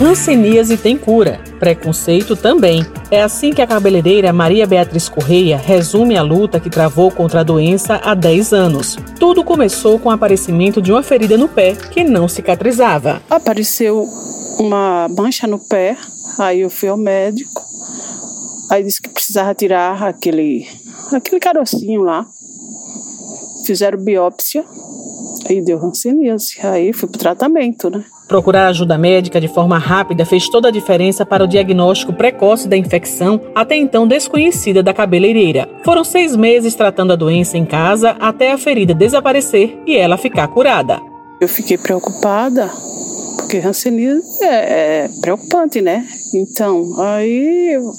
Hanseníase tem cura, preconceito também. É assim que a cabeleireira Maria Beatriz Correia resume a luta que travou contra a doença há 10 anos. Tudo começou com o aparecimento de uma ferida no pé que não cicatrizava. Apareceu uma mancha no pé, aí eu fui ao médico, aí disse que precisava tirar aquele, aquele carocinho lá. Fizeram biópsia, aí deu hanseníase, aí fui pro tratamento, né? Procurar ajuda médica de forma rápida fez toda a diferença para o diagnóstico precoce da infecção, até então desconhecida da cabeleireira. Foram seis meses tratando a doença em casa até a ferida desaparecer e ela ficar curada. Eu fiquei preocupada, porque Hanseníase é, é preocupante, né? Então, aí eu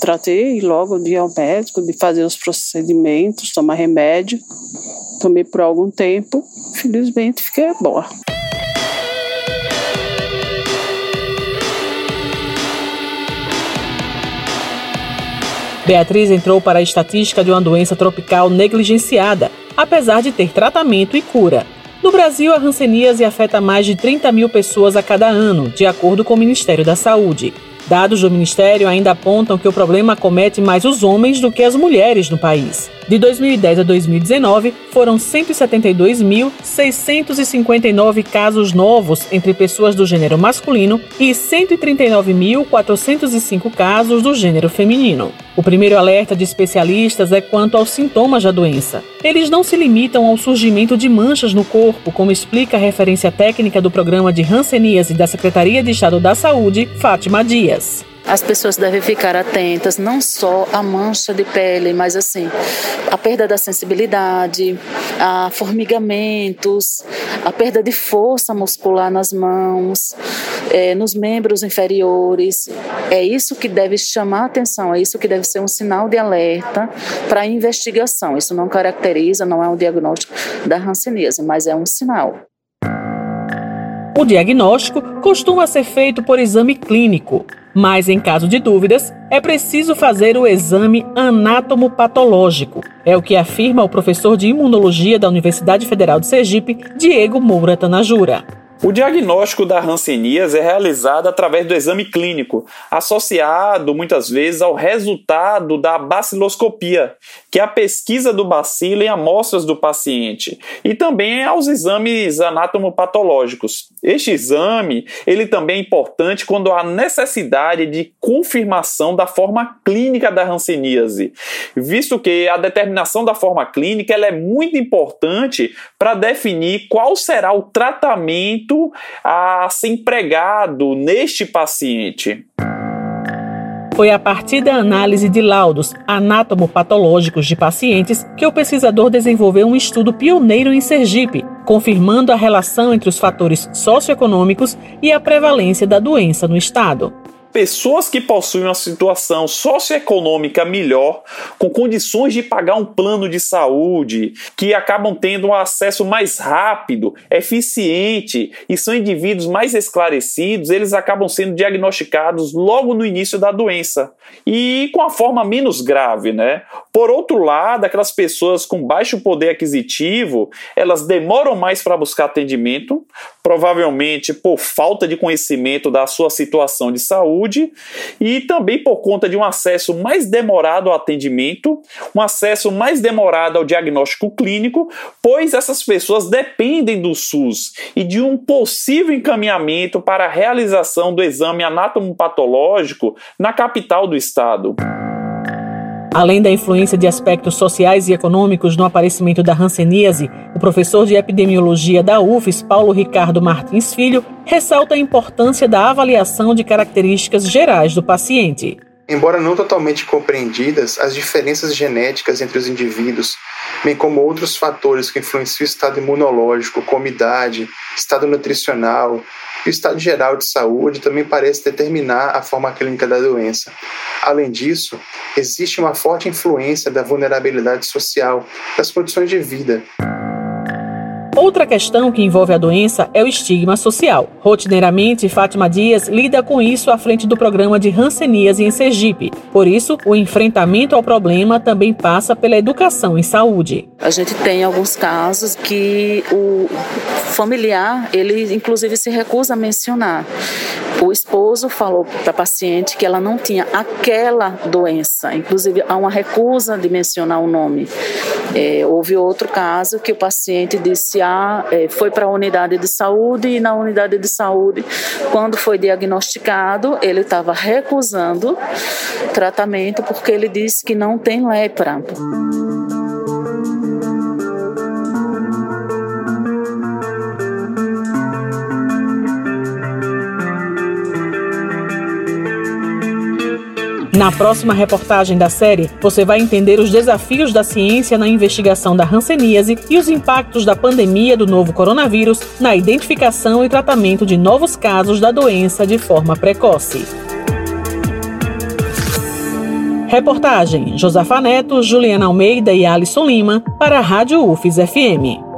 tratei logo de ir ao médico, de fazer os procedimentos, tomar remédio. Tomei por algum tempo, felizmente fiquei boa. Beatriz entrou para a estatística de uma doença tropical negligenciada, apesar de ter tratamento e cura. No Brasil, a hanseníase afeta mais de 30 mil pessoas a cada ano, de acordo com o Ministério da Saúde. Dados do Ministério ainda apontam que o problema acomete mais os homens do que as mulheres no país. De 2010 a 2019, foram 172.659 casos novos entre pessoas do gênero masculino e 139.405 casos do gênero feminino. O primeiro alerta de especialistas é quanto aos sintomas da doença. Eles não se limitam ao surgimento de manchas no corpo, como explica a referência técnica do programa de Hanseníase da Secretaria de Estado da Saúde, Fátima Dias. As pessoas devem ficar atentas não só à mancha de pele, mas assim, a perda da sensibilidade, a formigamentos, a perda de força muscular nas mãos, é, nos membros inferiores. É isso que deve chamar atenção, é isso que deve ser um sinal de alerta para investigação. Isso não caracteriza, não é um diagnóstico da hanseníase, mas é um sinal. O diagnóstico costuma ser feito por exame clínico, mas em caso de dúvidas, é preciso fazer o exame anátomo-patológico. É o que afirma o professor de imunologia da Universidade Federal de Sergipe, Diego Moura Tanajura. O diagnóstico da hanseníase é realizado através do exame clínico, associado muitas vezes ao resultado da baciloscopia, que é a pesquisa do bacilo em amostras do paciente, e também aos exames anatomopatológicos. Este exame, ele também é importante quando há necessidade de confirmação da forma clínica da hanseníase, visto que a determinação da forma clínica ela é muito importante para definir qual será o tratamento a ser empregado neste paciente. Foi a partir da análise de laudos anatomopatológicos de pacientes que o pesquisador desenvolveu um estudo pioneiro em Sergipe, confirmando a relação entre os fatores socioeconômicos e a prevalência da doença no estado pessoas que possuem uma situação socioeconômica melhor, com condições de pagar um plano de saúde, que acabam tendo um acesso mais rápido, eficiente e são indivíduos mais esclarecidos, eles acabam sendo diagnosticados logo no início da doença e com a forma menos grave, né? Por outro lado, aquelas pessoas com baixo poder aquisitivo, elas demoram mais para buscar atendimento, provavelmente por falta de conhecimento da sua situação de saúde e também por conta de um acesso mais demorado ao atendimento, um acesso mais demorado ao diagnóstico clínico, pois essas pessoas dependem do SUS e de um possível encaminhamento para a realização do exame anatomopatológico na capital do estado. Além da influência de aspectos sociais e econômicos no aparecimento da hanseníase, o professor de epidemiologia da UFES, Paulo Ricardo Martins Filho, ressalta a importância da avaliação de características gerais do paciente. Embora não totalmente compreendidas, as diferenças genéticas entre os indivíduos, bem como outros fatores que influenciam o estado imunológico, como idade, estado nutricional e o estado geral de saúde, também parecem determinar a forma clínica da doença. Além disso, existe uma forte influência da vulnerabilidade social, das condições de vida. Outra questão que envolve a doença é o estigma social. Rotineiramente, Fátima Dias lida com isso à frente do programa de Hanseníase em Sergipe. Por isso, o enfrentamento ao problema também passa pela educação em saúde. A gente tem alguns casos que o familiar, ele inclusive se recusa a mencionar. O esposo falou para a paciente que ela não tinha aquela doença, inclusive há uma recusa de mencionar o nome. É, houve outro caso que o paciente disse: ah, é, foi para a unidade de saúde e na unidade de saúde, quando foi diagnosticado, ele estava recusando tratamento porque ele disse que não tem lepra. Na próxima reportagem da série, você vai entender os desafios da ciência na investigação da hanseníase e os impactos da pandemia do novo coronavírus na identificação e tratamento de novos casos da doença de forma precoce. Reportagem: Josafa Neto, Juliana Almeida e Alisson Lima para a Rádio UFES FM.